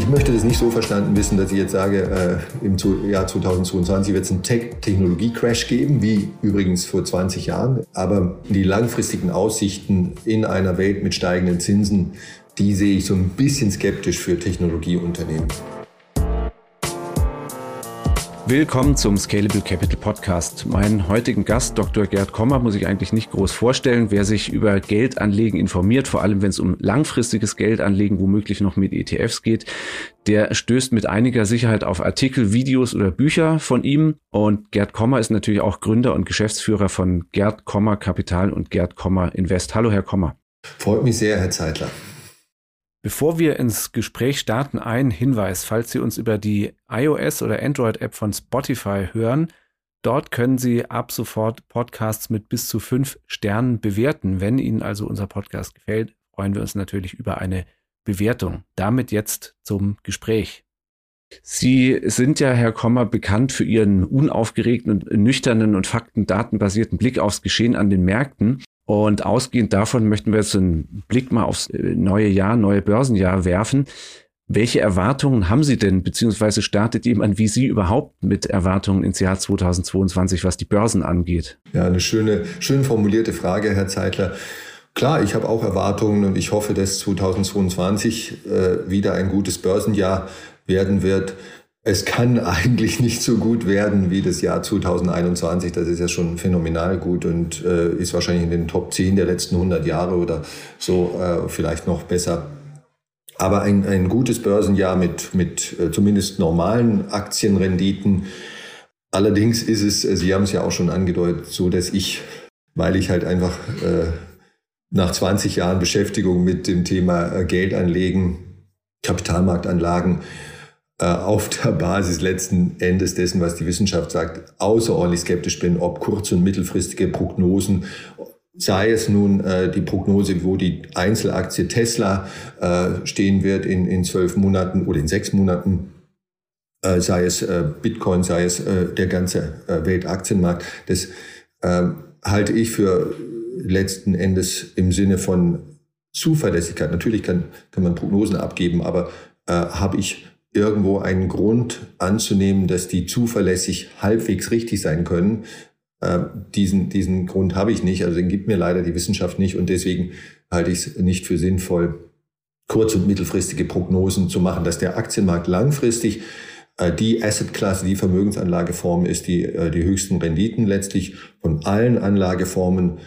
ich möchte das nicht so verstanden wissen, dass ich jetzt sage, äh, im Jahr 2022 wird es einen Tech-Technologie-Crash geben, wie übrigens vor 20 Jahren. Aber die langfristigen Aussichten in einer Welt mit steigenden Zinsen, die sehe ich so ein bisschen skeptisch für Technologieunternehmen. Willkommen zum Scalable Capital Podcast. Meinen heutigen Gast, Dr. Gerd Kommer, muss ich eigentlich nicht groß vorstellen. Wer sich über Geldanlegen informiert, vor allem wenn es um langfristiges Geldanlegen womöglich noch mit ETFs geht, der stößt mit einiger Sicherheit auf Artikel, Videos oder Bücher von ihm. Und Gerd Kommer ist natürlich auch Gründer und Geschäftsführer von Gerd Kommer Kapital und Gerd Kommer Invest. Hallo, Herr Kommer. Freut mich sehr, Herr Zeitler. Bevor wir ins Gespräch starten, ein Hinweis, falls Sie uns über die iOS oder Android-App von Spotify hören. Dort können Sie ab sofort Podcasts mit bis zu fünf Sternen bewerten. Wenn Ihnen also unser Podcast gefällt, freuen wir uns natürlich über eine Bewertung. Damit jetzt zum Gespräch. Sie sind ja, Herr Kommer, bekannt für Ihren unaufgeregten und nüchternen und faktendatenbasierten Blick aufs Geschehen an den Märkten. Und ausgehend davon möchten wir jetzt einen Blick mal aufs äh, neue Jahr, neue Börsenjahr werfen. Welche Erwartungen haben Sie denn, beziehungsweise startet jemand wie Sie überhaupt mit Erwartungen ins Jahr 2022, was die Börsen angeht? Ja, eine schöne, schön formulierte Frage, Herr Zeitler. Klar, ich habe auch Erwartungen und ich hoffe, dass 2022 äh, wieder ein gutes Börsenjahr werden wird es kann eigentlich nicht so gut werden wie das Jahr 2021. Das ist ja schon phänomenal gut und äh, ist wahrscheinlich in den Top 10 der letzten 100 Jahre oder so äh, vielleicht noch besser. Aber ein, ein gutes Börsenjahr mit, mit äh, zumindest normalen Aktienrenditen. Allerdings ist es, äh, Sie haben es ja auch schon angedeutet, so dass ich, weil ich halt einfach äh, nach 20 Jahren Beschäftigung mit dem Thema äh, Geldanlegen, Kapitalmarktanlagen, auf der Basis letzten Endes dessen, was die Wissenschaft sagt, außerordentlich skeptisch bin, ob kurz- und mittelfristige Prognosen sei es nun äh, die Prognose, wo die Einzelaktie Tesla äh, stehen wird in, in zwölf Monaten oder in sechs Monaten, äh, sei es äh, Bitcoin, sei es äh, der ganze äh, Weltaktienmarkt, das äh, halte ich für letzten Endes im Sinne von Zuverlässigkeit. Natürlich kann, kann man Prognosen abgeben, aber äh, habe ich irgendwo einen Grund anzunehmen, dass die zuverlässig halbwegs richtig sein können. Äh, diesen, diesen Grund habe ich nicht, also den gibt mir leider die Wissenschaft nicht und deswegen halte ich es nicht für sinnvoll, kurz- und mittelfristige Prognosen zu machen, dass der Aktienmarkt langfristig äh, die Assetklasse, die Vermögensanlageform ist, die äh, die höchsten Renditen letztlich von allen Anlageformen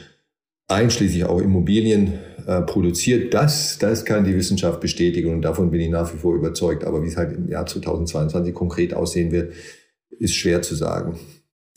einschließlich auch Immobilien äh, produziert. Das, das kann die Wissenschaft bestätigen und davon bin ich nach wie vor überzeugt. Aber wie es halt im Jahr 2022 konkret aussehen wird, ist schwer zu sagen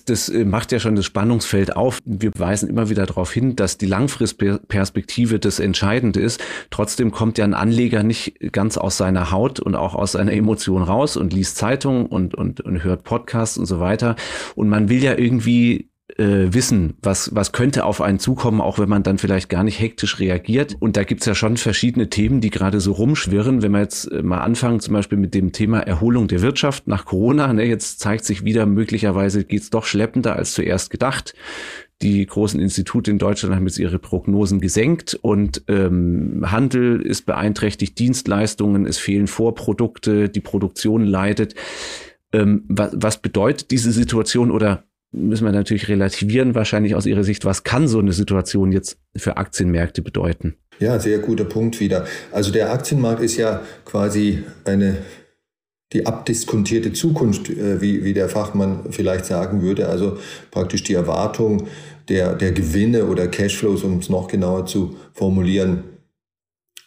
das äh, macht ja schon das Spannungsfeld auf. Wir weisen immer wieder darauf hin, dass die Langfristperspektive das Entscheidende ist. Trotzdem kommt ja ein Anleger nicht ganz aus seiner Haut und auch aus seiner Emotion raus und liest Zeitungen und, und, und hört Podcasts und so weiter. Und man will ja irgendwie äh, wissen, was, was könnte auf einen zukommen, auch wenn man dann vielleicht gar nicht hektisch reagiert. Und da gibt's ja schon verschiedene Themen, die gerade so rumschwirren. Wenn wir jetzt äh, mal anfangen, zum Beispiel mit dem Thema Erholung der Wirtschaft nach Corona, ne, jetzt zeigt sich wieder, möglicherweise geht's doch schleppender als zuerst gedacht. Die großen Institute in Deutschland haben jetzt ihre Prognosen gesenkt und ähm, Handel ist beeinträchtigt, Dienstleistungen, es fehlen Vorprodukte, die Produktion leidet. Ähm, was, was bedeutet diese Situation oder müssen wir natürlich relativieren, wahrscheinlich aus Ihrer Sicht. Was kann so eine Situation jetzt für Aktienmärkte bedeuten? Ja, sehr guter Punkt wieder. Also der Aktienmarkt ist ja quasi eine die abdiskontierte Zukunft, äh, wie, wie der Fachmann vielleicht sagen würde. Also praktisch die Erwartung der, der Gewinne oder Cashflows, um es noch genauer zu formulieren,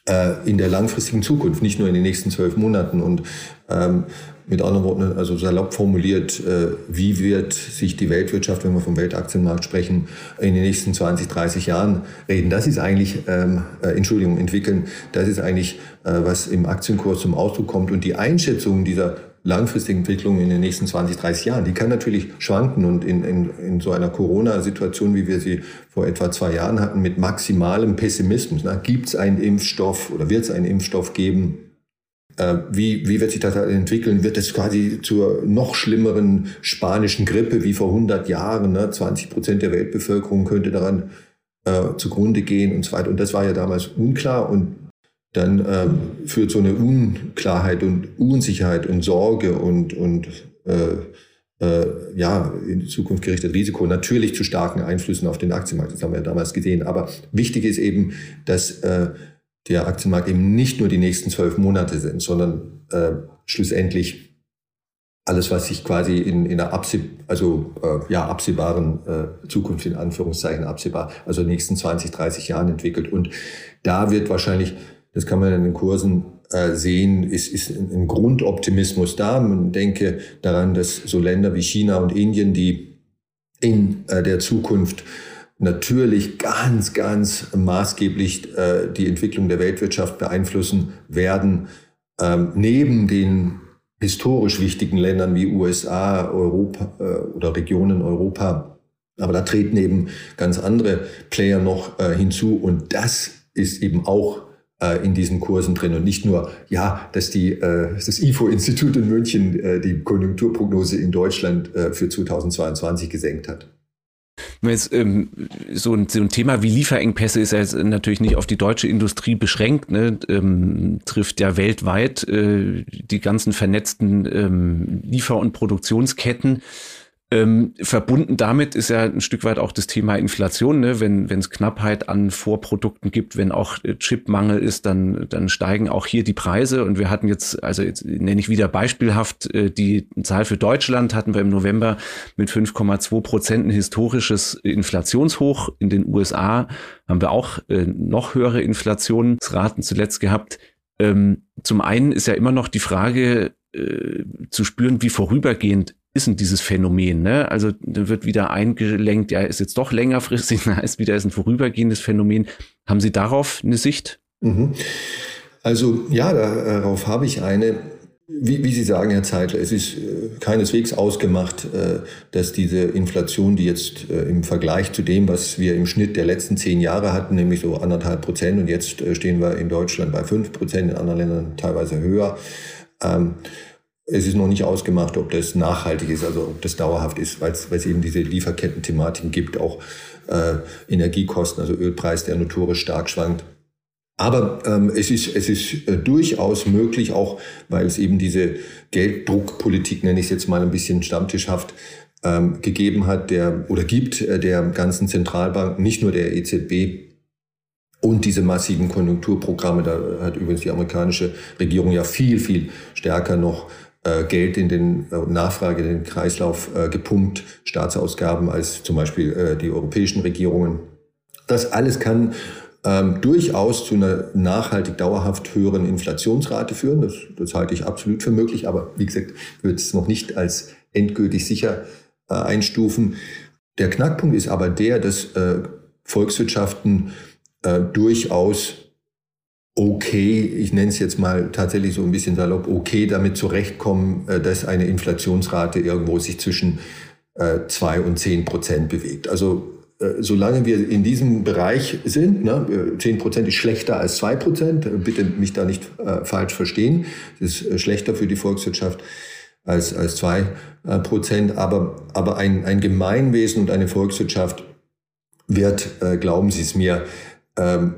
äh, in der langfristigen Zukunft, nicht nur in den nächsten zwölf Monaten. Und ähm, mit anderen Worten, also salopp formuliert, äh, wie wird sich die Weltwirtschaft, wenn wir vom Weltaktienmarkt sprechen, in den nächsten 20, 30 Jahren reden? Das ist eigentlich, ähm, äh, Entschuldigung, entwickeln, das ist eigentlich, äh, was im Aktienkurs zum Ausdruck kommt. Und die Einschätzung dieser langfristigen Entwicklung in den nächsten 20, 30 Jahren, die kann natürlich schwanken. Und in, in, in so einer Corona-Situation, wie wir sie vor etwa zwei Jahren hatten, mit maximalem Pessimismus, gibt es einen Impfstoff oder wird es einen Impfstoff geben? Äh, wie, wie wird sich das entwickeln? Wird es quasi zur noch schlimmeren spanischen Grippe wie vor 100 Jahren? Ne? 20 Prozent der Weltbevölkerung könnte daran äh, zugrunde gehen und so weiter. Und das war ja damals unklar. Und dann ähm, führt so eine Unklarheit und Unsicherheit und Sorge und, und äh, äh, ja, in Zukunft gerichtet Risiko natürlich zu starken Einflüssen auf den Aktienmarkt. Das haben wir ja damals gesehen. Aber wichtig ist eben, dass äh, der Aktienmarkt eben nicht nur die nächsten zwölf Monate sind, sondern äh, schlussendlich alles, was sich quasi in, in einer abseh also, äh, ja, absehbaren äh, Zukunft, in Anführungszeichen absehbar, also nächsten 20, 30 Jahren entwickelt. Und da wird wahrscheinlich, das kann man in den Kursen äh, sehen, ist, ist ein Grundoptimismus da. Man denke daran, dass so Länder wie China und Indien, die in äh, der Zukunft natürlich ganz, ganz maßgeblich äh, die Entwicklung der Weltwirtschaft beeinflussen werden, ähm, neben den historisch wichtigen Ländern wie USA, Europa oder Regionen Europa. Aber da treten eben ganz andere Player noch hinzu und das ist eben auch äh, in diesen Kursen drin und nicht nur, ja, dass die, äh, das IFO-Institut in München äh, die Konjunkturprognose in Deutschland äh, für 2022 gesenkt hat. Jetzt, ähm, so, ein, so ein Thema wie Lieferengpässe ist ja jetzt natürlich nicht auf die deutsche Industrie beschränkt, ne? ähm, trifft ja weltweit äh, die ganzen vernetzten ähm, Liefer- und Produktionsketten. Ähm, verbunden damit ist ja ein Stück weit auch das Thema Inflation, ne? wenn es Knappheit an Vorprodukten gibt, wenn auch äh, Chipmangel ist, dann, dann steigen auch hier die Preise. Und wir hatten jetzt, also jetzt nenne ich wieder beispielhaft, äh, die Zahl für Deutschland hatten wir im November mit 5,2 Prozent ein historisches Inflationshoch. In den USA haben wir auch äh, noch höhere Inflationsraten zuletzt gehabt. Ähm, zum einen ist ja immer noch die Frage, äh, zu spüren, wie vorübergehend ist denn dieses Phänomen? Ne? Also dann wird wieder eingelenkt, ja, ist jetzt doch längerfristig, na, ist wieder ist ein vorübergehendes Phänomen. Haben Sie darauf eine Sicht? Mhm. Also ja, darauf habe ich eine. Wie, wie, Sie sagen, Herr Zeitler, es ist äh, keineswegs ausgemacht, äh, dass diese Inflation, die jetzt äh, im Vergleich zu dem, was wir im Schnitt der letzten zehn Jahre hatten, nämlich so anderthalb Prozent, und jetzt stehen wir in Deutschland bei fünf Prozent, in anderen Ländern teilweise höher, ähm, es ist noch nicht ausgemacht, ob das nachhaltig ist, also ob das dauerhaft ist, weil es eben diese Lieferketten-Thematiken gibt, auch äh, Energiekosten, also Ölpreis, der notorisch stark schwankt. Aber ähm, es ist, es ist äh, durchaus möglich, auch weil es eben diese Gelddruckpolitik, nenne ich es jetzt mal ein bisschen stammtischhaft, ähm, gegeben hat, der oder gibt äh, der ganzen Zentralbanken, nicht nur der EZB, und diese massiven Konjunkturprogramme, da hat übrigens die amerikanische Regierung ja viel, viel stärker noch Geld in den äh, Nachfrage, in den Kreislauf äh, gepumpt, Staatsausgaben als zum Beispiel äh, die europäischen Regierungen. Das alles kann ähm, durchaus zu einer nachhaltig dauerhaft höheren Inflationsrate führen. Das, das halte ich absolut für möglich, aber wie gesagt, würde es noch nicht als endgültig sicher äh, einstufen. Der Knackpunkt ist aber der, dass äh, Volkswirtschaften äh, durchaus okay, ich nenne es jetzt mal tatsächlich so ein bisschen salopp, okay damit zurechtkommen, äh, dass eine Inflationsrate irgendwo sich zwischen äh, zwei und zehn Prozent bewegt. Also äh, solange wir in diesem Bereich sind, ne, 10 Prozent ist schlechter als zwei Prozent, bitte mich da nicht äh, falsch verstehen, das ist schlechter für die Volkswirtschaft als, als zwei Prozent, aber, aber ein, ein Gemeinwesen und eine Volkswirtschaft wird, äh, glauben Sie es mir, ähm,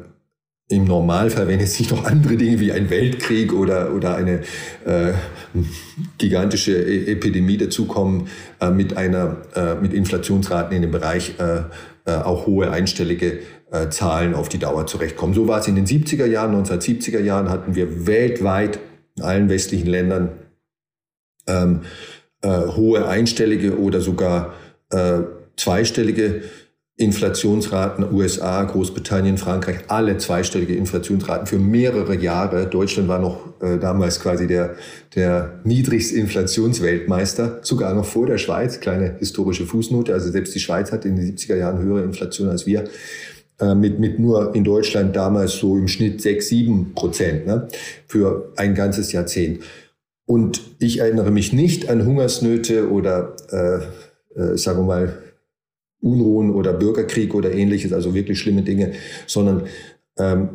im Normalfall, wenn jetzt nicht noch andere Dinge wie ein Weltkrieg oder, oder eine äh, gigantische e Epidemie dazukommen, äh, mit einer, äh, mit Inflationsraten in dem Bereich äh, äh, auch hohe einstellige äh, Zahlen auf die Dauer zurechtkommen. So war es in den 70er Jahren, 1970er Jahren hatten wir weltweit in allen westlichen Ländern ähm, hohe einstellige oder sogar zweistellige Inflationsraten, USA, Großbritannien, Frankreich, alle zweistellige Inflationsraten für mehrere Jahre. Deutschland war noch äh, damals quasi der, der niedrigste Inflationsweltmeister, sogar noch vor der Schweiz. Kleine historische Fußnote. Also selbst die Schweiz hatte in den 70er Jahren höhere Inflation als wir. Äh, mit, mit nur in Deutschland damals so im Schnitt 6, 7 Prozent ne, für ein ganzes Jahrzehnt. Und ich erinnere mich nicht an Hungersnöte oder, äh, äh, sagen wir mal, Unruhen oder Bürgerkrieg oder ähnliches, also wirklich schlimme Dinge, sondern ähm,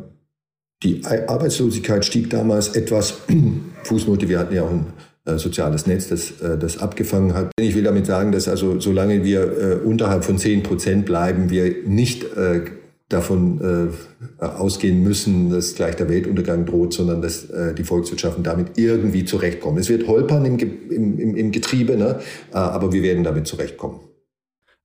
die Arbeitslosigkeit stieg damals etwas. Fußnote, wir hatten ja auch ein äh, soziales Netz, das äh, das abgefangen hat. Ich will damit sagen, dass also solange wir äh, unterhalb von 10 Prozent bleiben, wir nicht äh, davon ausgehen müssen, dass gleich der Weltuntergang droht, sondern dass die Volkswirtschaften damit irgendwie zurechtkommen. Es wird holpern im, im, im Getriebe, ne? Aber wir werden damit zurechtkommen.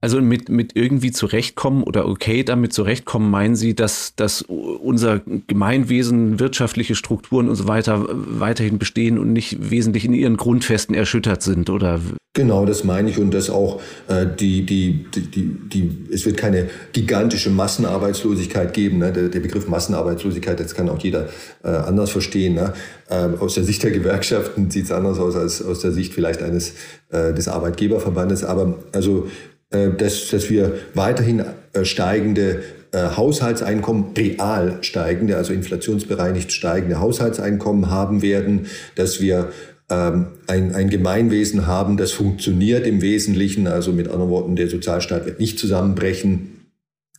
Also mit, mit irgendwie zurechtkommen oder okay damit zurechtkommen, meinen Sie, dass, dass unser Gemeinwesen, wirtschaftliche Strukturen und so weiter weiterhin bestehen und nicht wesentlich in ihren Grundfesten erschüttert sind, oder? Genau, das meine ich und dass auch äh, die, die, die, die, die, es wird keine gigantische Massenarbeitslosigkeit geben. Ne? Der, der Begriff Massenarbeitslosigkeit, das kann auch jeder äh, anders verstehen. Ne? Äh, aus der Sicht der Gewerkschaften sieht es anders aus als aus der Sicht vielleicht eines äh, des Arbeitgeberverbandes. Aber also dass, dass wir weiterhin äh, steigende äh, Haushaltseinkommen, real steigende, also inflationsbereinigt steigende Haushaltseinkommen haben werden, dass wir ähm, ein, ein Gemeinwesen haben, das funktioniert im Wesentlichen, also mit anderen Worten, der Sozialstaat wird nicht zusammenbrechen,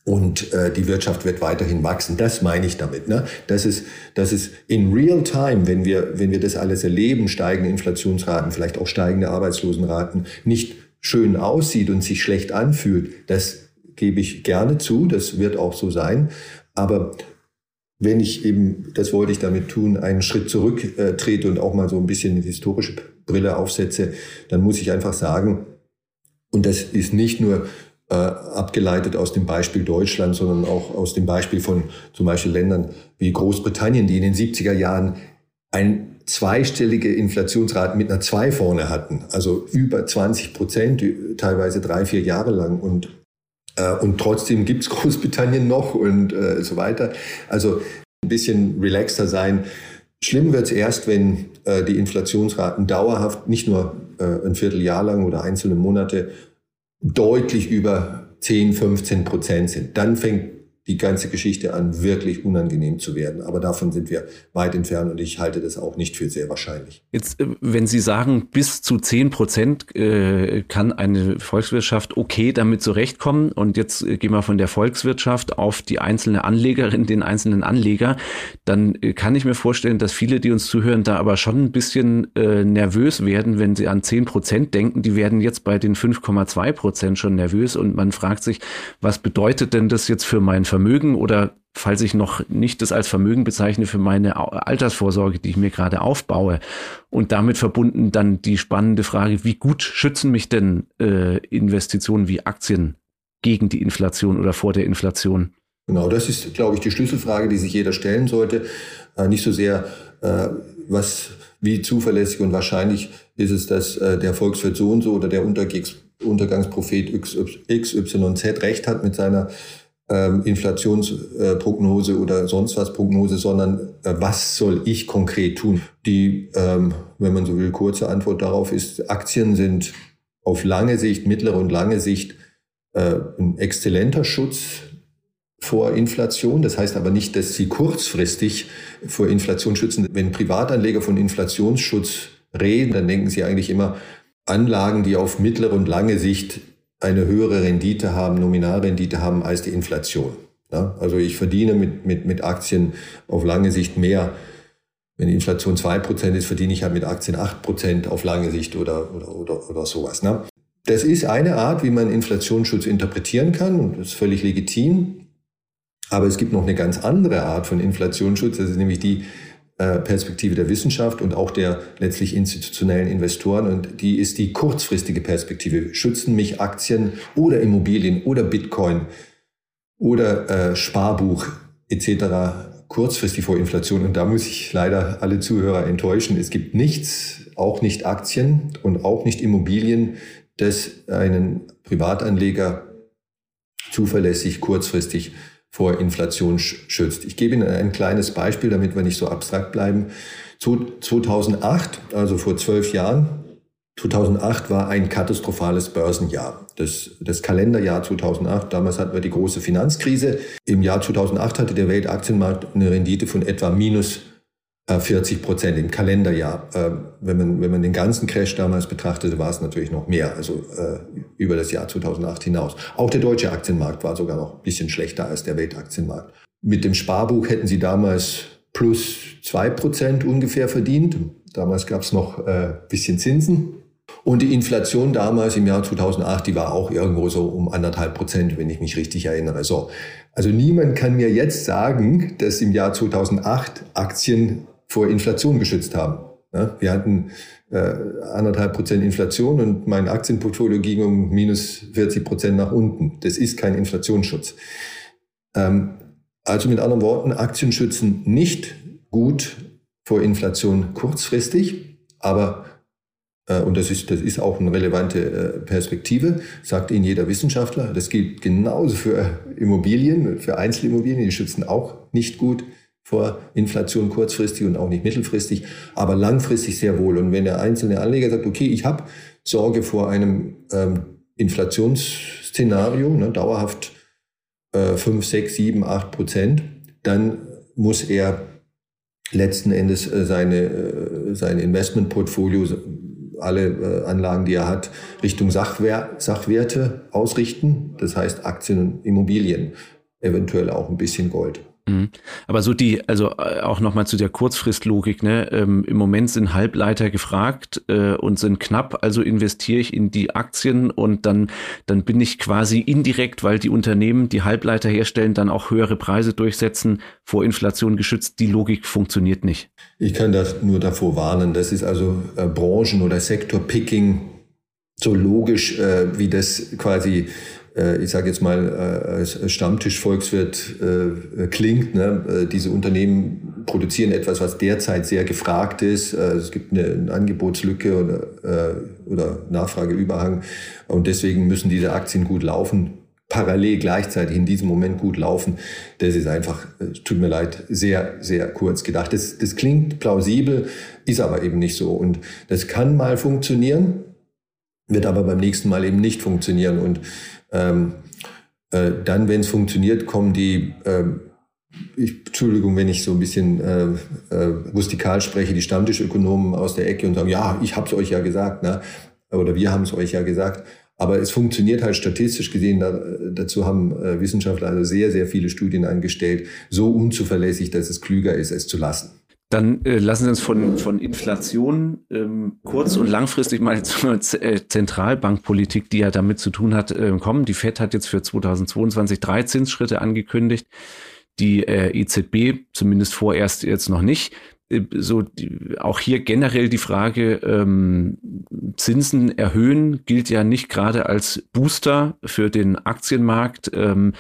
und äh, die Wirtschaft wird weiterhin wachsen. Das meine ich damit. Ne? Das ist, das ist in real time, wenn wir, wenn wir das alles erleben, steigende Inflationsraten, vielleicht auch steigende Arbeitslosenraten, nicht schön aussieht und sich schlecht anfühlt, das gebe ich gerne zu, das wird auch so sein. Aber wenn ich eben, das wollte ich damit tun, einen Schritt zurück äh, und auch mal so ein bisschen die historische Brille aufsetze, dann muss ich einfach sagen, und das ist nicht nur äh, abgeleitet aus dem Beispiel Deutschland, sondern auch aus dem Beispiel von zum Beispiel Ländern wie Großbritannien, die in den 70er Jahren ein zweistellige Inflationsraten mit einer 2 vorne hatten, also über 20 Prozent, teilweise drei, vier Jahre lang. Und, äh, und trotzdem gibt's Großbritannien noch und äh, so weiter. Also ein bisschen relaxter sein. Schlimm wird's erst, wenn äh, die Inflationsraten dauerhaft, nicht nur äh, ein Vierteljahr lang oder einzelne Monate, deutlich über 10, 15 Prozent sind. Dann fängt die ganze Geschichte an, wirklich unangenehm zu werden. Aber davon sind wir weit entfernt und ich halte das auch nicht für sehr wahrscheinlich. Jetzt, äh, wenn Sie sagen, bis zu 10 Prozent äh, kann eine Volkswirtschaft okay damit zurechtkommen und jetzt äh, gehen wir von der Volkswirtschaft auf die einzelne Anlegerin, den einzelnen Anleger, dann kann ich mir vorstellen, dass viele, die uns zuhören, da aber schon ein bisschen nervös werden, wenn sie an 10 Prozent denken. Die werden jetzt bei den 5,2 Prozent schon nervös und man fragt sich, was bedeutet denn das jetzt für mein Vermögen oder falls ich noch nicht das als Vermögen bezeichne für meine Altersvorsorge, die ich mir gerade aufbaue. Und damit verbunden dann die spannende Frage, wie gut schützen mich denn äh, Investitionen wie Aktien gegen die Inflation oder vor der Inflation? Genau, das ist, glaube ich, die Schlüsselfrage, die sich jeder stellen sollte. Äh, nicht so sehr, äh, was, wie zuverlässig und wahrscheinlich ist es, dass äh, der Volkswirt so und so oder der Untergangs Untergangsprophet XYZ recht hat mit seiner ähm, Inflationsprognose oder sonst was Prognose, sondern äh, was soll ich konkret tun? Die, ähm, wenn man so will, kurze Antwort darauf ist, Aktien sind auf lange Sicht, mittlere und lange Sicht äh, ein exzellenter Schutz vor Inflation. Das heißt aber nicht, dass sie kurzfristig vor Inflation schützen. Wenn Privatanleger von Inflationsschutz reden, dann denken sie eigentlich immer Anlagen, die auf mittlere und lange Sicht eine höhere Rendite haben, Nominalrendite haben als die Inflation. Ja, also ich verdiene mit, mit, mit Aktien auf lange Sicht mehr. Wenn die Inflation zwei Prozent ist, verdiene ich halt mit Aktien acht Prozent auf lange Sicht oder, oder, oder, oder sowas. Ne? Das ist eine Art, wie man Inflationsschutz interpretieren kann und das ist völlig legitim. Aber es gibt noch eine ganz andere Art von Inflationsschutz, das ist nämlich die, Perspektive der Wissenschaft und auch der letztlich institutionellen Investoren. Und die ist die kurzfristige Perspektive. Schützen mich Aktien oder Immobilien oder Bitcoin oder äh, Sparbuch etc. kurzfristig vor Inflation. Und da muss ich leider alle Zuhörer enttäuschen. Es gibt nichts, auch nicht Aktien und auch nicht Immobilien, das einen Privatanleger zuverlässig kurzfristig vor Inflation schützt. Ich gebe Ihnen ein kleines Beispiel, damit wir nicht so abstrakt bleiben. 2008, also vor zwölf Jahren, 2008 war ein katastrophales Börsenjahr. Das, das Kalenderjahr 2008, damals hatten wir die große Finanzkrise. Im Jahr 2008 hatte der Weltaktienmarkt eine Rendite von etwa minus 40 äh, Prozent im Kalenderjahr. Äh, wenn man, wenn man den ganzen Crash damals betrachtete, war es natürlich noch mehr, also äh, über das Jahr 2008 hinaus. Auch der deutsche Aktienmarkt war sogar noch ein bisschen schlechter als der Weltaktienmarkt. Mit dem Sparbuch hätten sie damals plus zwei Prozent ungefähr verdient. Damals gab es noch ein bisschen Zinsen. Und die Inflation damals im Jahr 2008, die war auch irgendwo so um anderthalb Prozent, wenn ich mich richtig erinnere. So. Also niemand kann mir jetzt sagen, dass im Jahr 2008 Aktien vor Inflation geschützt haben. Ja, wir hatten äh, anderthalb Prozent Inflation und mein Aktienportfolio ging um minus 40 Prozent nach unten. Das ist kein Inflationsschutz. Ähm, also mit anderen Worten, Aktien schützen nicht gut vor Inflation kurzfristig, aber äh, und das ist, das ist auch eine relevante äh, Perspektive, sagt Ihnen jeder Wissenschaftler. Das gilt genauso für Immobilien, für Einzelimmobilien, die schützen auch nicht gut vor Inflation kurzfristig und auch nicht mittelfristig, aber langfristig sehr wohl. Und wenn der einzelne Anleger sagt, okay, ich habe Sorge vor einem ähm, Inflationsszenario, ne, dauerhaft äh, 5, 6, 7, 8 Prozent, dann muss er letzten Endes äh, seine, äh, sein Investmentportfolio, alle äh, Anlagen, die er hat, Richtung Sachwer Sachwerte ausrichten. Das heißt Aktien und Immobilien, eventuell auch ein bisschen Gold. Mhm. Aber so die, also äh, auch nochmal zu der Kurzfristlogik, ne? Ähm, Im Moment sind Halbleiter gefragt äh, und sind knapp, also investiere ich in die Aktien und dann, dann bin ich quasi indirekt, weil die Unternehmen, die Halbleiter herstellen, dann auch höhere Preise durchsetzen, vor Inflation geschützt. Die Logik funktioniert nicht. Ich kann das nur davor warnen. Das ist also äh, Branchen- oder Sektorpicking so logisch, äh, wie das quasi ich sage jetzt mal, äh, als Stammtischvolkswirt äh, klingt. Ne? Diese Unternehmen produzieren etwas, was derzeit sehr gefragt ist. Es gibt eine Angebotslücke oder, oder Nachfrageüberhang und deswegen müssen diese Aktien gut laufen parallel gleichzeitig in diesem Moment gut laufen, das ist einfach, tut mir leid, sehr, sehr kurz gedacht. Das, das klingt plausibel, ist aber eben nicht so. Und das kann mal funktionieren, wird aber beim nächsten Mal eben nicht funktionieren. Und ähm, äh, dann, wenn es funktioniert, kommen die, äh, ich, Entschuldigung, wenn ich so ein bisschen äh, äh, rustikal spreche, die Stammtischökonomen aus der Ecke und sagen, ja, ich habe es euch ja gesagt, ne? oder wir haben es euch ja gesagt. Aber es funktioniert halt statistisch gesehen, da, dazu haben äh, Wissenschaftler also sehr, sehr viele Studien angestellt, so unzuverlässig, dass es klüger ist, es zu lassen. Dann äh, lassen Sie uns von, von Inflation ähm, kurz- und langfristig mal zur äh, Zentralbankpolitik, die ja damit zu tun hat, äh, kommen. Die FED hat jetzt für 2022 drei Zinsschritte angekündigt. Die äh, EZB zumindest vorerst jetzt noch nicht. Äh, so die, auch hier generell die Frage, ähm, Zinsen erhöhen gilt ja nicht gerade als Booster für den Aktienmarkt. Ähm,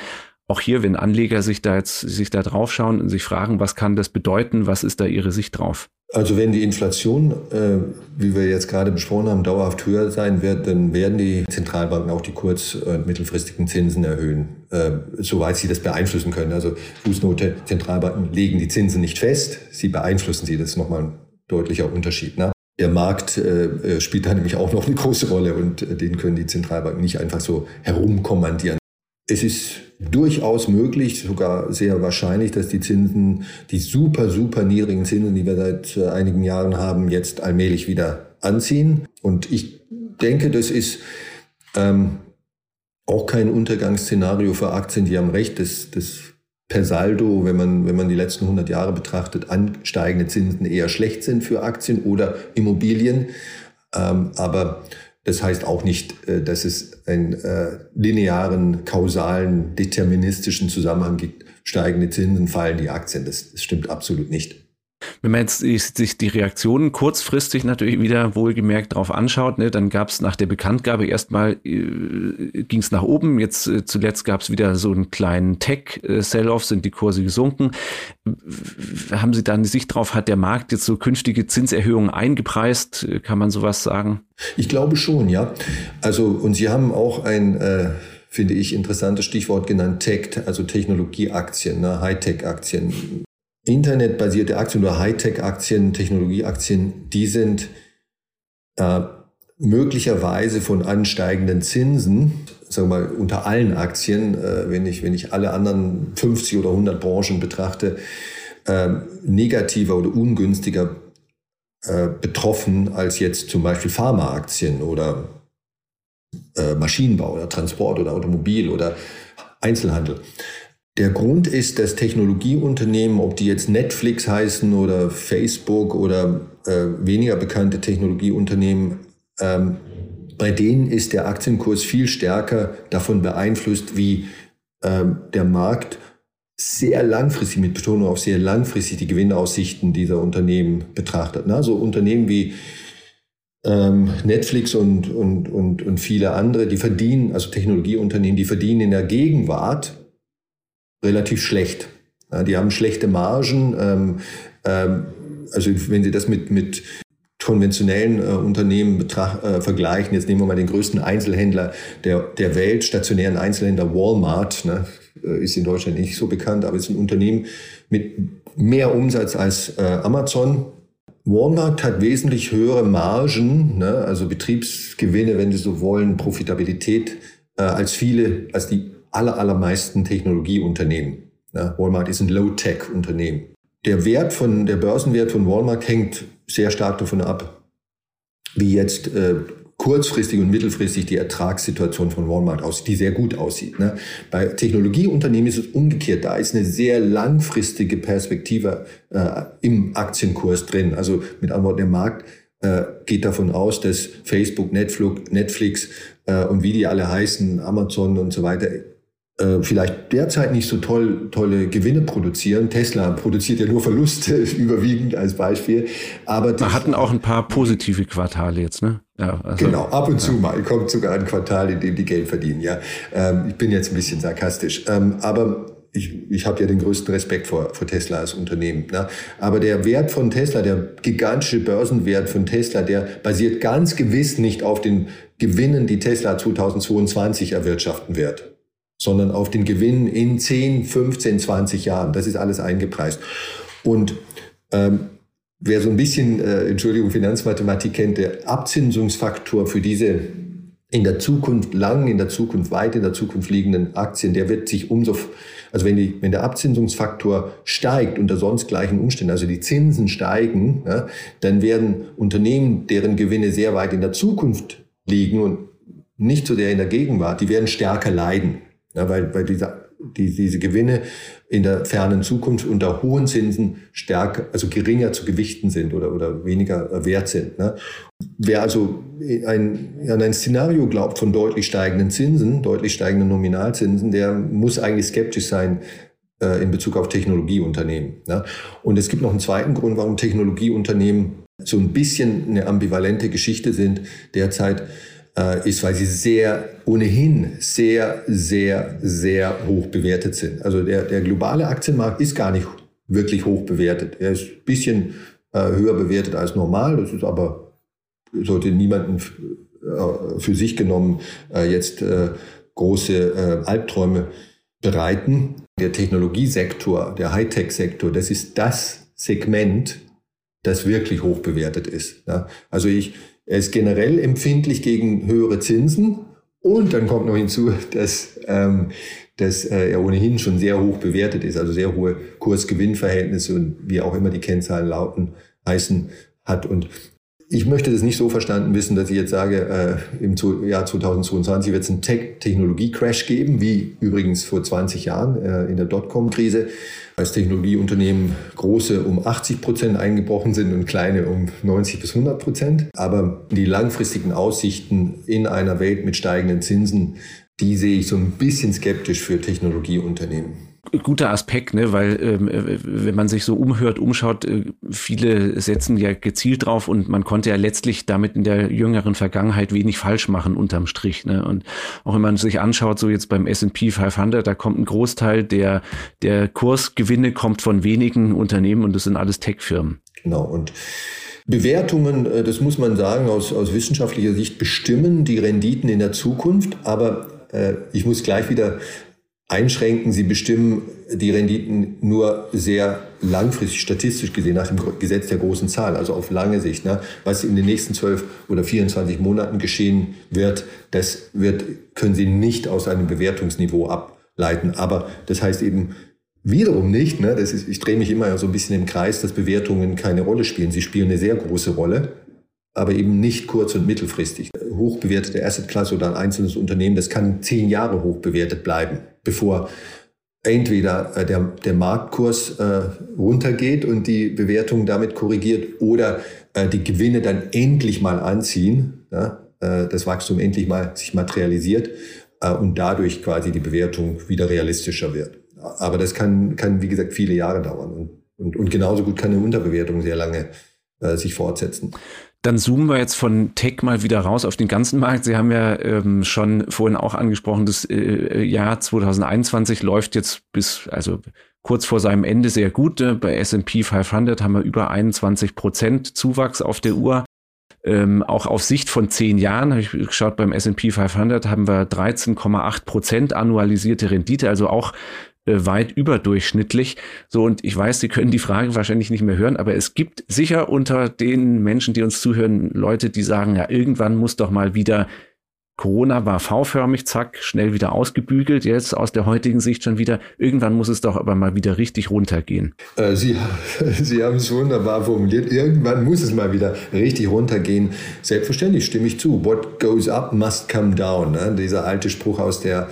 auch hier, wenn Anleger sich da jetzt sich da drauf schauen und sich fragen, was kann das bedeuten, was ist da ihre Sicht drauf? Also wenn die Inflation, äh, wie wir jetzt gerade besprochen haben, dauerhaft höher sein wird, dann werden die Zentralbanken auch die kurz- und mittelfristigen Zinsen erhöhen, äh, soweit sie das beeinflussen können. Also Fußnote, Zentralbanken legen die Zinsen nicht fest, sie beeinflussen sie. Das ist nochmal ein deutlicher Unterschied. Ne? Der Markt äh, äh spielt da nämlich auch noch eine große Rolle und äh, den können die Zentralbanken nicht einfach so herumkommandieren. Es ist durchaus möglich, sogar sehr wahrscheinlich, dass die Zinsen, die super, super niedrigen Zinsen, die wir seit äh, einigen Jahren haben, jetzt allmählich wieder anziehen. Und ich denke, das ist ähm, auch kein Untergangsszenario für Aktien. Die haben recht, dass das per Saldo, wenn man, wenn man die letzten 100 Jahre betrachtet, ansteigende Zinsen eher schlecht sind für Aktien oder Immobilien. Ähm, aber das heißt auch nicht, äh, dass es einen äh, linearen, kausalen, deterministischen Zusammenhang gibt. Steigende Zinsen fallen die Aktien. Das, das stimmt absolut nicht. Wenn man jetzt sich die Reaktionen kurzfristig natürlich wieder wohlgemerkt drauf anschaut, ne, dann gab es nach der Bekanntgabe erstmal äh, ging es nach oben. Jetzt äh, zuletzt gab es wieder so einen kleinen Tech-Sell-off, sind die Kurse gesunken. Haben Sie da eine Sicht drauf? Hat der Markt jetzt so künftige Zinserhöhungen eingepreist? Kann man sowas sagen? Ich glaube schon, ja. Also und Sie haben auch ein äh finde ich, interessantes Stichwort genannt, Tech, also Technologieaktien, ne, Hightech-Aktien. Internetbasierte Aktien oder Hightech-Aktien, Technologieaktien, die sind äh, möglicherweise von ansteigenden Zinsen, sagen wir mal unter allen Aktien, äh, wenn, ich, wenn ich alle anderen 50 oder 100 Branchen betrachte, äh, negativer oder ungünstiger äh, betroffen als jetzt zum Beispiel Pharmaaktien oder äh, Maschinenbau oder Transport oder Automobil oder Einzelhandel. Der Grund ist, dass Technologieunternehmen, ob die jetzt Netflix heißen oder Facebook oder äh, weniger bekannte Technologieunternehmen, ähm, bei denen ist der Aktienkurs viel stärker davon beeinflusst, wie ähm, der Markt sehr langfristig, mit Betonung auf sehr langfristig, die Gewinnaussichten dieser Unternehmen betrachtet. Ne? Also Unternehmen wie ähm, Netflix und, und, und, und viele andere, die verdienen, also Technologieunternehmen, die verdienen in der Gegenwart relativ schlecht. Ja, die haben schlechte Margen. Ähm, ähm, also wenn Sie das mit, mit konventionellen äh, Unternehmen betracht, äh, vergleichen, jetzt nehmen wir mal den größten Einzelhändler der, der Welt, stationären Einzelhändler Walmart, ne, äh, ist in Deutschland nicht so bekannt, aber ist ein Unternehmen mit mehr Umsatz als äh, Amazon. Walmart hat wesentlich höhere Margen, ne, also Betriebsgewinne, wenn Sie so wollen, Profitabilität, äh, als viele, als die aller, allermeisten Technologieunternehmen. Ne. Walmart ist ein Low-Tech-Unternehmen. Der Wert von, der Börsenwert von Walmart hängt sehr stark davon ab, wie jetzt äh, kurzfristig und mittelfristig die Ertragssituation von Walmart aussieht, die sehr gut aussieht. Ne? Bei Technologieunternehmen ist es umgekehrt. Da ist eine sehr langfristige Perspektive äh, im Aktienkurs drin. Also mit anderen Worten, der Markt äh, geht davon aus, dass Facebook, Netflix, Netflix äh, und wie die alle heißen, Amazon und so weiter, äh, vielleicht derzeit nicht so toll, tolle Gewinne produzieren. Tesla produziert ja nur Verluste überwiegend als Beispiel. Aber Wir hatten auch ein paar positive Quartale jetzt, ne? Ja, also, genau, ab und ja. zu mal kommt sogar ein Quartal, in dem die Geld verdienen. Ja, ähm, ich bin jetzt ein bisschen sarkastisch, ähm, aber ich, ich habe ja den größten Respekt vor, vor Tesla als Unternehmen. Ne? Aber der Wert von Tesla, der gigantische Börsenwert von Tesla, der basiert ganz gewiss nicht auf den Gewinnen, die Tesla 2022 erwirtschaften wird sondern auf den Gewinn in 10, 15, 20 Jahren. Das ist alles eingepreist. Und ähm, wer so ein bisschen, äh, Entschuldigung, Finanzmathematik kennt, der Abzinsungsfaktor für diese in der Zukunft, lang in der Zukunft, weit in der Zukunft liegenden Aktien, der wird sich umso, also wenn, die, wenn der Abzinsungsfaktor steigt unter sonst gleichen Umständen, also die Zinsen steigen, ja, dann werden Unternehmen, deren Gewinne sehr weit in der Zukunft liegen und nicht so sehr in der Gegenwart, die werden stärker leiden. Ja, weil, weil diese, die, diese Gewinne in der fernen Zukunft unter hohen Zinsen stärker, also geringer zu gewichten sind oder, oder weniger wert sind. Ne? Wer also ein, an ein Szenario glaubt von deutlich steigenden Zinsen, deutlich steigenden Nominalzinsen, der muss eigentlich skeptisch sein äh, in Bezug auf Technologieunternehmen. Ne? Und es gibt noch einen zweiten Grund, warum Technologieunternehmen so ein bisschen eine ambivalente Geschichte sind derzeit äh, ist, weil sie sehr, ohnehin sehr, sehr, sehr hoch bewertet sind. Also der, der globale Aktienmarkt ist gar nicht wirklich hoch bewertet. Er ist ein bisschen äh, höher bewertet als normal. Das ist aber, sollte niemanden äh, für sich genommen äh, jetzt äh, große Albträume bereiten. Der Technologiesektor, der Hightech-Sektor, das ist das Segment, das wirklich hoch bewertet ist. Ja? Also ich, er ist generell empfindlich gegen höhere Zinsen und dann kommt noch hinzu, dass, ähm, dass äh, er ohnehin schon sehr hoch bewertet ist, also sehr hohe Kurs-Gewinn-Verhältnisse und wie auch immer die Kennzahlen lauten, heißen hat. Und ich möchte das nicht so verstanden wissen, dass ich jetzt sage, äh, im Jahr 2022 wird es einen Tech-Technologie-Crash geben, wie übrigens vor 20 Jahren äh, in der Dotcom-Krise, als Technologieunternehmen große um 80 Prozent eingebrochen sind und kleine um 90 bis 100 Prozent. Aber die langfristigen Aussichten in einer Welt mit steigenden Zinsen, die sehe ich so ein bisschen skeptisch für Technologieunternehmen guter Aspekt, ne? weil ähm, äh, wenn man sich so umhört, umschaut, äh, viele setzen ja gezielt drauf und man konnte ja letztlich damit in der jüngeren Vergangenheit wenig falsch machen unterm Strich. Ne? Und auch wenn man sich anschaut, so jetzt beim S&P 500, da kommt ein Großteil der, der Kursgewinne kommt von wenigen Unternehmen und das sind alles Tech-Firmen. Genau und Bewertungen, äh, das muss man sagen, aus, aus wissenschaftlicher Sicht bestimmen die Renditen in der Zukunft, aber ich muss gleich wieder einschränken. Sie bestimmen die Renditen nur sehr langfristig, statistisch gesehen, nach dem Gesetz der großen Zahl, also auf lange Sicht. Ne? Was in den nächsten 12 oder 24 Monaten geschehen wird, das wird, können Sie nicht aus einem Bewertungsniveau ableiten. Aber das heißt eben wiederum nicht, ne? das ist, ich drehe mich immer so ein bisschen im Kreis, dass Bewertungen keine Rolle spielen. Sie spielen eine sehr große Rolle aber eben nicht kurz- und mittelfristig. Hochbewertete Assetklasse oder ein einzelnes Unternehmen, das kann zehn Jahre hoch bewertet bleiben, bevor entweder äh, der, der Marktkurs äh, runtergeht und die Bewertung damit korrigiert oder äh, die Gewinne dann endlich mal anziehen. ja, äh, das Wachstum endlich mal sich materialisiert äh, und dadurch quasi die Bewertung wieder realistischer wird. Aber das kann, kann wie gesagt, viele Jahre dauern. Und, und, und genauso gut kann eine Unterbewertung sehr lange äh, sich fortsetzen. Dann zoomen wir jetzt von Tech mal wieder raus auf den ganzen Markt. Sie haben ja ähm, schon vorhin auch angesprochen, das äh, Jahr 2021 läuft jetzt bis, also kurz vor seinem Ende sehr gut. Äh, bei S&P 500 haben wir über 21 Prozent Zuwachs auf der Uhr. Ähm, auch auf Sicht von zehn Jahren, habe ich geschaut, beim S&P 500 haben wir 13,8 Prozent annualisierte Rendite, also auch äh, weit überdurchschnittlich. So, und ich weiß, Sie können die Frage wahrscheinlich nicht mehr hören, aber es gibt sicher unter den Menschen, die uns zuhören, Leute, die sagen, ja, irgendwann muss doch mal wieder Corona war V-förmig, zack, schnell wieder ausgebügelt. Jetzt aus der heutigen Sicht schon wieder. Irgendwann muss es doch aber mal wieder richtig runtergehen. Äh, Sie, Sie haben es wunderbar formuliert. Irgendwann muss es mal wieder richtig runtergehen. Selbstverständlich stimme ich zu. What goes up must come down. Ne? Dieser alte Spruch aus der, äh,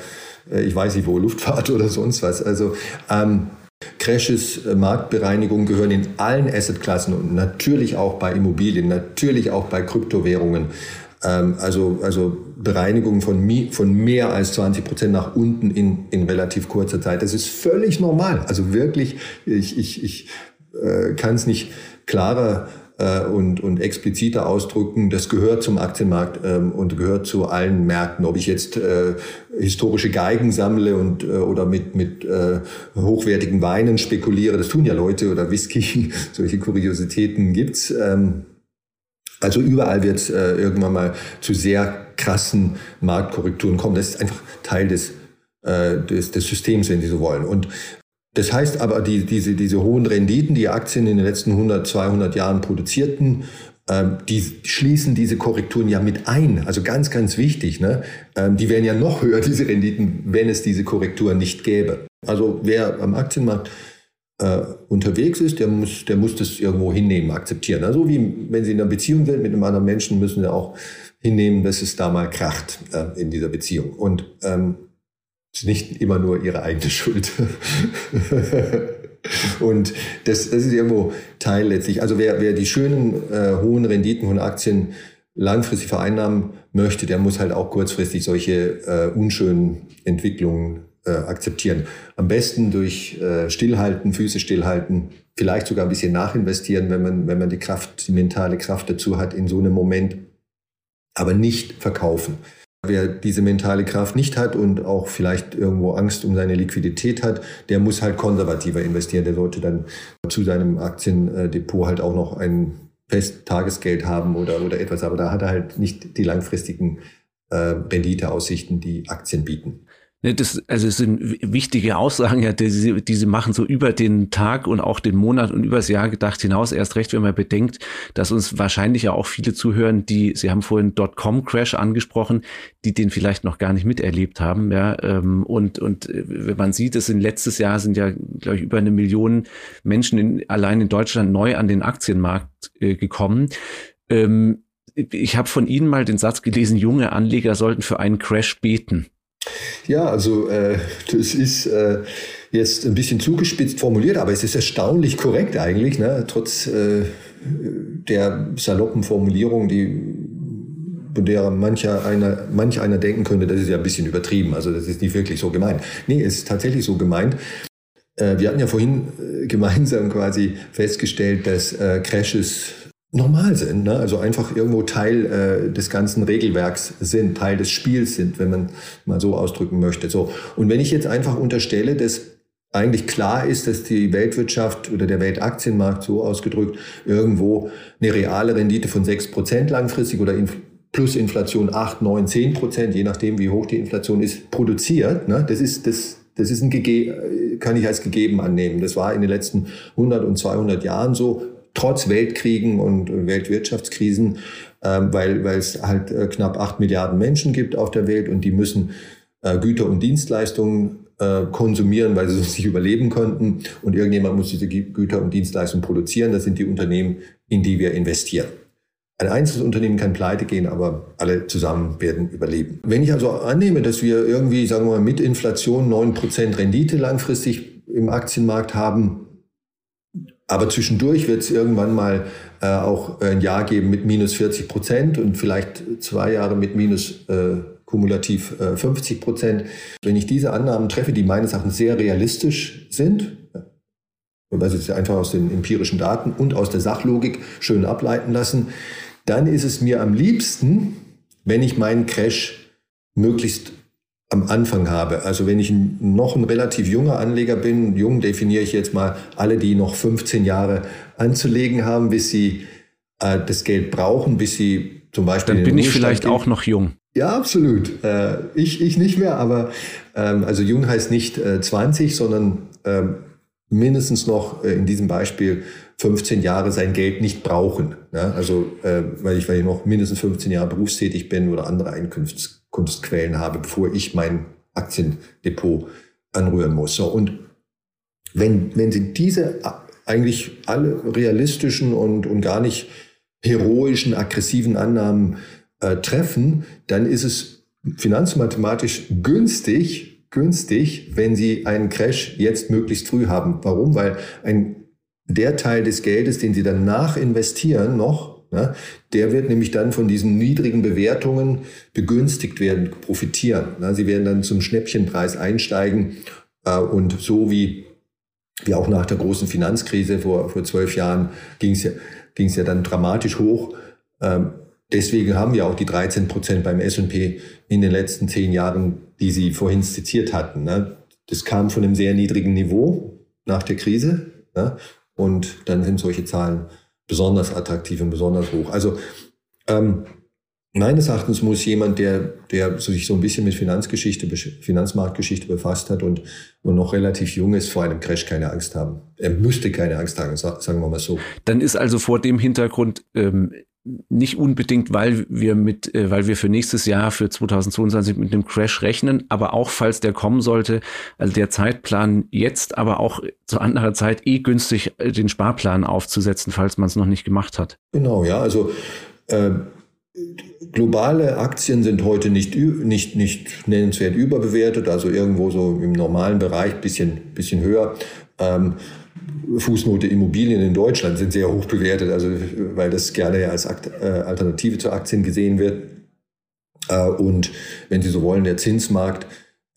ich weiß nicht wo, Luftfahrt oder sonst was. Also, ähm, Crashes, äh, Marktbereinigung gehören in allen Assetklassen und natürlich auch bei Immobilien, natürlich auch bei Kryptowährungen ähm, also, also Bereinigung von, von mehr als 20 Prozent nach unten in, in relativ kurzer Zeit. Das ist völlig normal. Also wirklich, ich, ich, ich äh, kann es nicht klarer äh, und, und expliziter ausdrücken. Das gehört zum Aktienmarkt ähm, und gehört zu allen Märkten. Ob ich jetzt äh, historische Geigen sammle und, äh, oder mit, mit äh, hochwertigen Weinen spekuliere, das tun ja Leute oder Whisky, solche Kuriositäten gibt's. Ähm, also überall wird es äh, irgendwann mal zu sehr krassen Marktkorrekturen kommen. Das ist einfach Teil des, äh, des, des Systems, wenn Sie so wollen. Und das heißt aber, die, diese, diese hohen Renditen, die Aktien in den letzten 100, 200 Jahren produzierten, die schließen diese Korrekturen ja mit ein. Also ganz, ganz wichtig. Ne? Ähm, die wären ja noch höher, diese Renditen, wenn es diese Korrekturen nicht gäbe. Also wer am Aktienmarkt äh, unterwegs ist, der muss, der muss das irgendwo hinnehmen, akzeptieren. Also wie wenn Sie in einer Beziehung sind mit einem anderen Menschen, müssen Sie auch hinnehmen, dass es da mal kracht äh, in dieser Beziehung. Und ähm, ist nicht immer nur Ihre eigene Schuld. Und das, das ist irgendwo Teil letztlich. Also wer, wer die schönen äh, hohen Renditen von Aktien langfristig vereinnahmen möchte, der muss halt auch kurzfristig solche äh, unschönen Entwicklungen äh, akzeptieren. Am besten durch äh, Stillhalten, Füße stillhalten, vielleicht sogar ein bisschen nachinvestieren, wenn man, wenn man die Kraft, die mentale Kraft dazu hat in so einem Moment, aber nicht verkaufen. Wer diese mentale Kraft nicht hat und auch vielleicht irgendwo Angst um seine Liquidität hat, der muss halt konservativer investieren. Der sollte dann zu seinem Aktiendepot halt auch noch ein fest Tagesgeld haben oder, oder etwas. Aber da hat er halt nicht die langfristigen äh, Renditeaussichten, die Aktien bieten. Ne, das, also es sind wichtige Aussagen, ja, die, sie, die sie machen so über den Tag und auch den Monat und übers Jahr gedacht hinaus. Erst recht, wenn man bedenkt, dass uns wahrscheinlich ja auch viele zuhören, die, Sie haben vorhin Dotcom-Crash angesprochen, die den vielleicht noch gar nicht miterlebt haben. Ja, ähm, und, und äh, wenn man sieht, es sind letztes Jahr sind ja, glaube ich, über eine Million Menschen in, allein in Deutschland neu an den Aktienmarkt äh, gekommen. Ähm, ich habe von Ihnen mal den Satz gelesen, junge Anleger sollten für einen Crash beten. Ja, also äh, das ist äh, jetzt ein bisschen zugespitzt formuliert, aber es ist erstaunlich korrekt eigentlich, ne? trotz äh, der saloppen Formulierung, die von der mancher einer, manch einer denken könnte, das ist ja ein bisschen übertrieben. Also das ist nicht wirklich so gemeint. Nee, es ist tatsächlich so gemeint. Äh, wir hatten ja vorhin äh, gemeinsam quasi festgestellt, dass äh, Crashes normal sind, ne? also einfach irgendwo Teil äh, des ganzen Regelwerks sind, Teil des Spiels sind, wenn man mal so ausdrücken möchte. So und wenn ich jetzt einfach unterstelle, dass eigentlich klar ist, dass die Weltwirtschaft oder der Weltaktienmarkt so ausgedrückt irgendwo eine reale Rendite von sechs Prozent langfristig oder plus Inflation acht, neun, zehn Prozent, je nachdem, wie hoch die Inflation ist, produziert. Ne? Das ist das das ist ein Gege kann ich als gegeben annehmen. Das war in den letzten 100 und 200 Jahren so trotz Weltkriegen und Weltwirtschaftskrisen, ähm, weil, weil es halt äh, knapp acht Milliarden Menschen gibt auf der Welt und die müssen äh, Güter und Dienstleistungen äh, konsumieren, weil sie sonst nicht überleben könnten. Und irgendjemand muss diese Güter und Dienstleistungen produzieren. Das sind die Unternehmen, in die wir investieren. Ein einzelnes Unternehmen kann pleite gehen, aber alle zusammen werden überleben. Wenn ich also annehme, dass wir irgendwie, sagen wir mal, mit Inflation neun Prozent Rendite langfristig im Aktienmarkt haben, aber zwischendurch wird es irgendwann mal äh, auch ein Jahr geben mit minus 40 Prozent und vielleicht zwei Jahre mit minus äh, kumulativ äh, 50 Prozent. Wenn ich diese Annahmen treffe, die meines Erachtens sehr realistisch sind, weil sie es einfach aus den empirischen Daten und aus der Sachlogik schön ableiten lassen, dann ist es mir am liebsten, wenn ich meinen Crash möglichst am Anfang habe. Also wenn ich noch ein relativ junger Anleger bin, jung definiere ich jetzt mal alle, die noch 15 Jahre anzulegen haben, bis sie äh, das Geld brauchen, bis sie zum Beispiel. Dann bin ich vielleicht gehen. auch noch jung. Ja, absolut. Äh, ich, ich nicht mehr, aber ähm, also jung heißt nicht äh, 20, sondern ähm, mindestens noch äh, in diesem Beispiel 15 Jahre sein Geld nicht brauchen. Ja? Also äh, weil, ich, weil ich noch mindestens 15 Jahre berufstätig bin oder andere Einkünftsquellen habe, bevor ich mein Aktiendepot anrühren muss. So, und wenn, wenn Sie diese eigentlich alle realistischen und, und gar nicht heroischen, aggressiven Annahmen äh, treffen, dann ist es finanzmathematisch günstig, günstig, wenn Sie einen Crash jetzt möglichst früh haben. Warum? Weil ein, der Teil des Geldes, den Sie danach investieren, noch, ne, der wird nämlich dann von diesen niedrigen Bewertungen begünstigt werden, profitieren. Ne. Sie werden dann zum Schnäppchenpreis einsteigen äh, und so wie, wie auch nach der großen Finanzkrise vor, vor zwölf Jahren ging es ja, ja dann dramatisch hoch. Ähm, deswegen haben wir auch die 13 Prozent beim S&P in den letzten zehn Jahren, die Sie vorhin zitiert hatten. Ne? Das kam von einem sehr niedrigen Niveau nach der Krise. Ne? Und dann sind solche Zahlen besonders attraktiv und besonders hoch. Also ähm, meines Erachtens muss jemand, der, der sich so ein bisschen mit Finanzgeschichte, Finanzmarktgeschichte befasst hat und, und noch relativ jung ist, vor einem Crash keine Angst haben. Er müsste keine Angst haben, sagen wir mal so. Dann ist also vor dem Hintergrund ähm, nicht unbedingt, weil wir mit, äh, weil wir für nächstes Jahr, für 2022 mit einem Crash rechnen, aber auch falls der kommen sollte, also der Zeitplan jetzt, aber auch zu anderer Zeit eh günstig, äh, den Sparplan aufzusetzen, falls man es noch nicht gemacht hat. Genau, ja, also äh, globale Aktien sind heute nicht, nicht, nicht nennenswert überbewertet, also irgendwo so im normalen Bereich bisschen, bisschen höher. Ähm, Fußnote Immobilien in Deutschland sind sehr hoch bewertet, also weil das gerne als äh, Alternative zu Aktien gesehen wird. Äh, und wenn Sie so wollen, der Zinsmarkt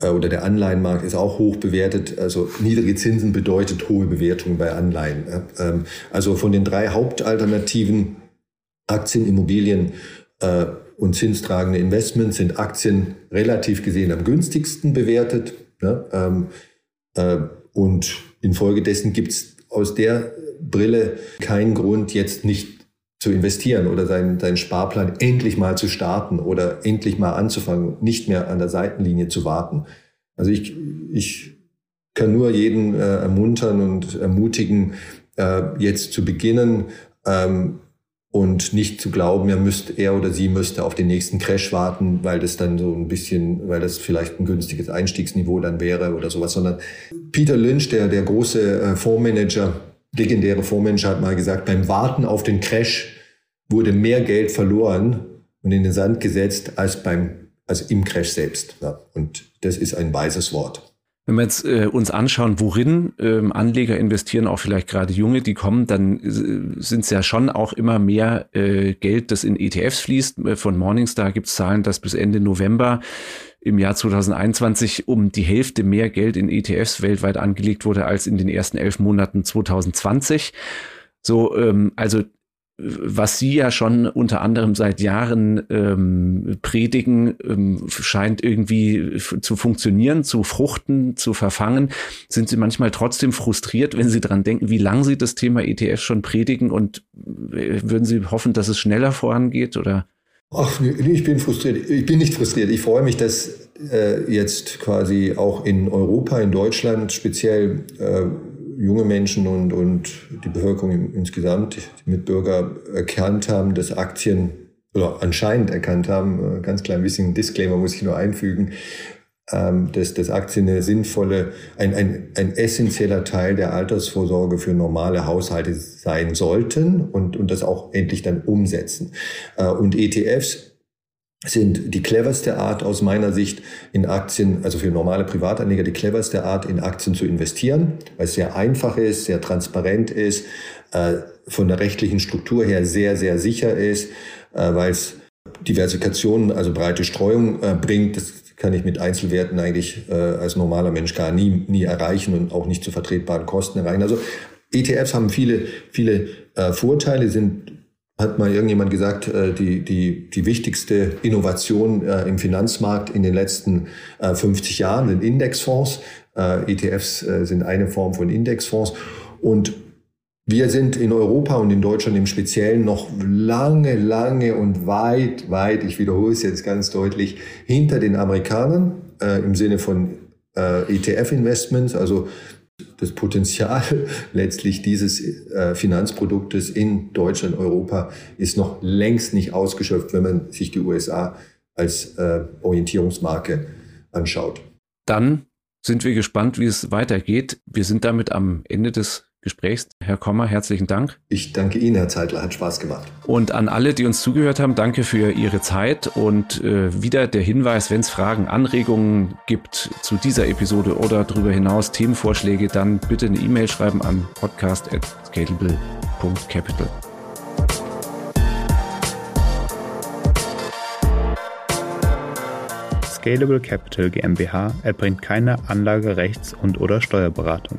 äh, oder der Anleihenmarkt ist auch hoch bewertet. Also niedrige Zinsen bedeutet hohe Bewertungen bei Anleihen. Ähm, also von den drei Hauptalternativen Aktien, Immobilien und zinstragende Investments sind Aktien relativ gesehen am günstigsten bewertet. Ne? Ähm, äh, und infolgedessen gibt es aus der Brille keinen Grund, jetzt nicht zu investieren oder seinen, seinen Sparplan endlich mal zu starten oder endlich mal anzufangen, nicht mehr an der Seitenlinie zu warten. Also ich, ich kann nur jeden äh, ermuntern und ermutigen, äh, jetzt zu beginnen, ähm, und nicht zu glauben, er müsste, er oder sie müsste auf den nächsten Crash warten, weil das dann so ein bisschen, weil das vielleicht ein günstiges Einstiegsniveau dann wäre oder sowas, sondern Peter Lynch, der, der große äh, Fondsmanager, legendäre Fondsmanager, hat mal gesagt, beim Warten auf den Crash wurde mehr Geld verloren und in den Sand gesetzt als beim, als im Crash selbst. Und das ist ein weises Wort. Wenn wir jetzt äh, uns anschauen, worin ähm, Anleger investieren, auch vielleicht gerade junge, die kommen, dann äh, sind es ja schon auch immer mehr äh, Geld, das in ETFs fließt. Äh, von Morningstar gibt es Zahlen, dass bis Ende November im Jahr 2021 um die Hälfte mehr Geld in ETFs weltweit angelegt wurde als in den ersten elf Monaten 2020. So, ähm, also was Sie ja schon unter anderem seit Jahren ähm, predigen, ähm, scheint irgendwie zu funktionieren, zu fruchten, zu verfangen. Sind Sie manchmal trotzdem frustriert, wenn Sie dran denken, wie lange Sie das Thema ETF schon predigen und äh, würden Sie hoffen, dass es schneller vorangeht oder? Ach, ich bin frustriert. Ich bin nicht frustriert. Ich freue mich, dass äh, jetzt quasi auch in Europa, in Deutschland speziell äh, junge Menschen und, und die Bevölkerung insgesamt, die Mitbürger erkannt haben, dass Aktien oder anscheinend erkannt haben, äh, ganz klein bisschen Disclaimer muss ich nur einfügen, ähm, dass, dass Aktien eine sinnvolle, ein, ein, ein essentieller Teil der Altersvorsorge für normale Haushalte sein sollten und, und das auch endlich dann umsetzen. Äh, und ETFs sind die cleverste Art aus meiner Sicht in Aktien, also für normale Privatanleger, die cleverste Art in Aktien zu investieren, weil es sehr einfach ist, sehr transparent ist, äh, von der rechtlichen Struktur her sehr, sehr sicher ist, äh, weil es Diversifikation, also breite Streuung äh, bringt. Das kann ich mit Einzelwerten eigentlich als normaler Mensch gar nie, nie erreichen und auch nicht zu vertretbaren Kosten erreichen. Also ETFs haben viele, viele Vorteile, sind hat mal irgendjemand gesagt, äh, die, die, die wichtigste Innovation äh, im Finanzmarkt in den letzten 50 äh, Jahren sind Indexfonds. ETFs sind eine Form von Indexfonds. Und wir sind in Europa und in Deutschland im Speziellen noch lange, lange und weit, weit, ich wiederhole es jetzt ganz deutlich, hinter den Amerikanern im Sinne von ETF-Investments. Also das Potenzial letztlich dieses äh, Finanzproduktes in Deutschland, Europa ist noch längst nicht ausgeschöpft, wenn man sich die USA als äh, Orientierungsmarke anschaut. Dann sind wir gespannt, wie es weitergeht. Wir sind damit am Ende des Gesprächs. Herr Kommer, herzlichen Dank. Ich danke Ihnen, Herr Zeitler, hat Spaß gemacht. Und an alle, die uns zugehört haben, danke für Ihre Zeit und äh, wieder der Hinweis, wenn es Fragen, Anregungen gibt zu dieser Episode oder darüber hinaus Themenvorschläge, dann bitte eine E-Mail schreiben an podcast@scalable.capital. Scalable Capital GmbH erbringt keine Anlagerechts- und/oder Steuerberatung.